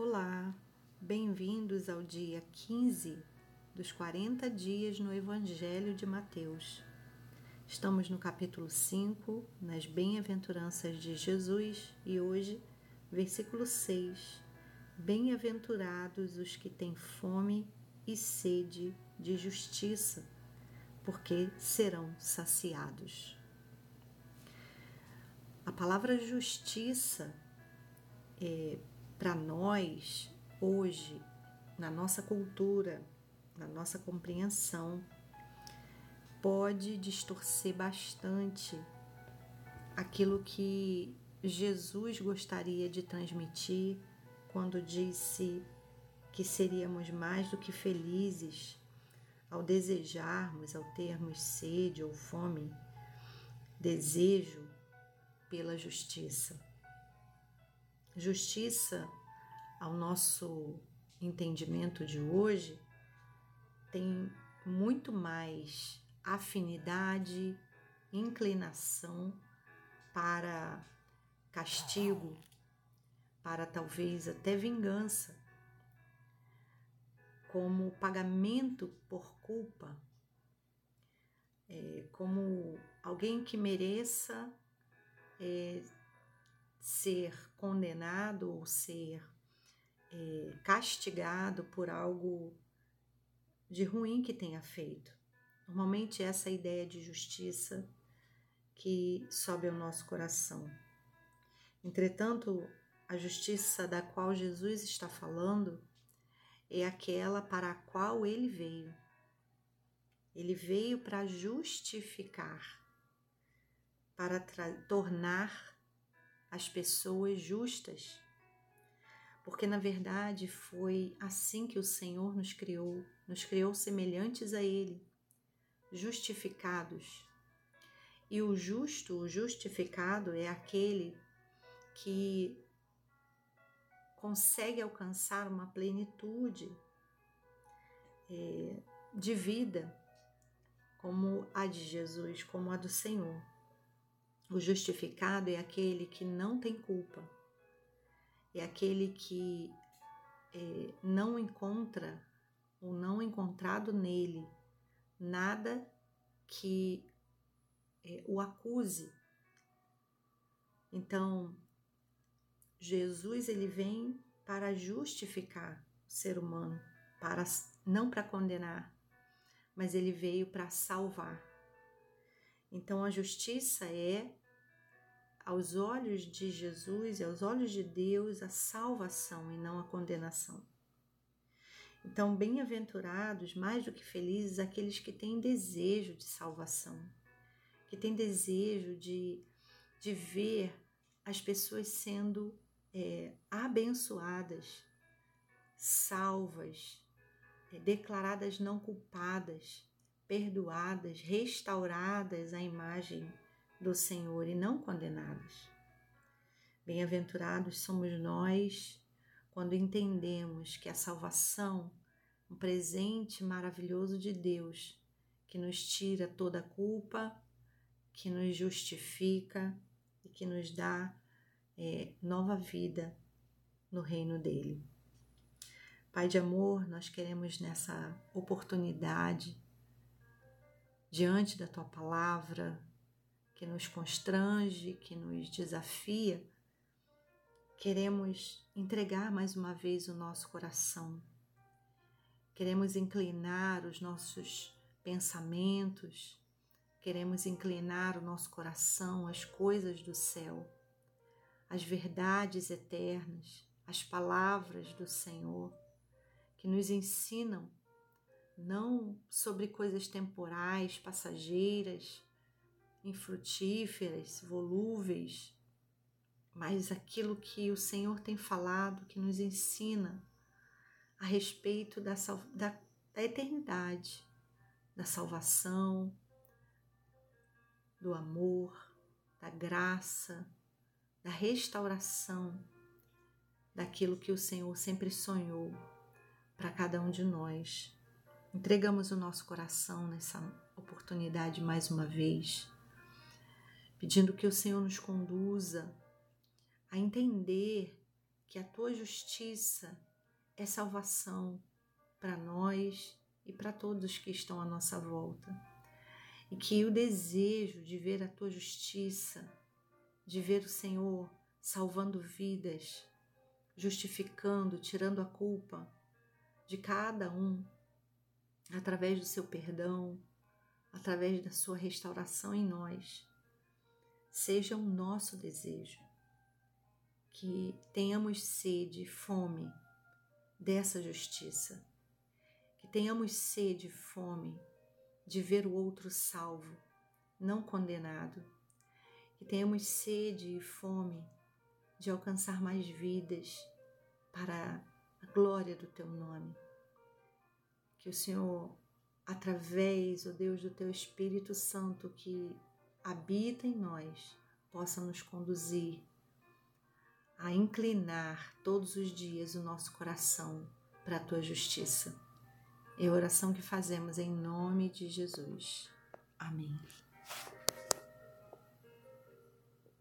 Olá, bem-vindos ao dia 15 dos 40 dias no Evangelho de Mateus. Estamos no capítulo 5, nas bem-aventuranças de Jesus, e hoje, versículo 6. Bem-aventurados os que têm fome e sede de justiça, porque serão saciados. A palavra justiça é, para nós hoje, na nossa cultura, na nossa compreensão, pode distorcer bastante aquilo que Jesus gostaria de transmitir quando disse que seríamos mais do que felizes ao desejarmos, ao termos sede ou fome, desejo pela justiça. Justiça, ao nosso entendimento de hoje, tem muito mais afinidade, inclinação para castigo, para talvez até vingança, como pagamento por culpa, é, como alguém que mereça é, ser condenado ou ser é, castigado por algo de ruim que tenha feito. Normalmente, essa é ideia de justiça que sobe ao nosso coração. Entretanto, a justiça da qual Jesus está falando é aquela para a qual ele veio. Ele veio para justificar, para tornar as pessoas justas. Porque na verdade foi assim que o Senhor nos criou, nos criou semelhantes a Ele, justificados. E o justo, o justificado, é aquele que consegue alcançar uma plenitude é, de vida, como a de Jesus, como a do Senhor. O justificado é aquele que não tem culpa, é aquele que é, não encontra ou não encontrado nele nada que é, o acuse. Então, Jesus ele vem para justificar o ser humano, para não para condenar, mas ele veio para salvar. Então a justiça é aos olhos de Jesus e aos olhos de Deus a salvação e não a condenação. Então, bem-aventurados, mais do que felizes, aqueles que têm desejo de salvação, que têm desejo de, de ver as pessoas sendo é, abençoadas, salvas, é, declaradas não culpadas, perdoadas, restauradas à imagem do Senhor e não condenadas. Bem-aventurados somos nós quando entendemos que a salvação, um presente maravilhoso de Deus, que nos tira toda a culpa, que nos justifica e que nos dá é, nova vida no reino dele. Pai de amor, nós queremos nessa oportunidade diante da tua palavra, que nos constrange, que nos desafia, queremos entregar mais uma vez o nosso coração. Queremos inclinar os nossos pensamentos, queremos inclinar o nosso coração às coisas do céu, às verdades eternas, às palavras do Senhor, que nos ensinam não sobre coisas temporais, passageiras, infrutíferas, volúveis, mas aquilo que o Senhor tem falado, que nos ensina a respeito da, da, da eternidade, da salvação, do amor, da graça, da restauração, daquilo que o Senhor sempre sonhou para cada um de nós. Entregamos o nosso coração nessa oportunidade mais uma vez, pedindo que o Senhor nos conduza a entender que a tua justiça é salvação para nós e para todos que estão à nossa volta. E que o desejo de ver a tua justiça, de ver o Senhor salvando vidas, justificando, tirando a culpa de cada um, através do seu perdão, através da sua restauração em nós, seja o nosso desejo. Que tenhamos sede e fome dessa justiça, que tenhamos sede e fome de ver o outro salvo, não condenado, que tenhamos sede e fome de alcançar mais vidas para a glória do teu nome. Que o Senhor, através, ó Deus, do teu Espírito Santo que habita em nós, possa nos conduzir a inclinar todos os dias o nosso coração para a tua justiça. É a oração que fazemos em nome de Jesus. Amém.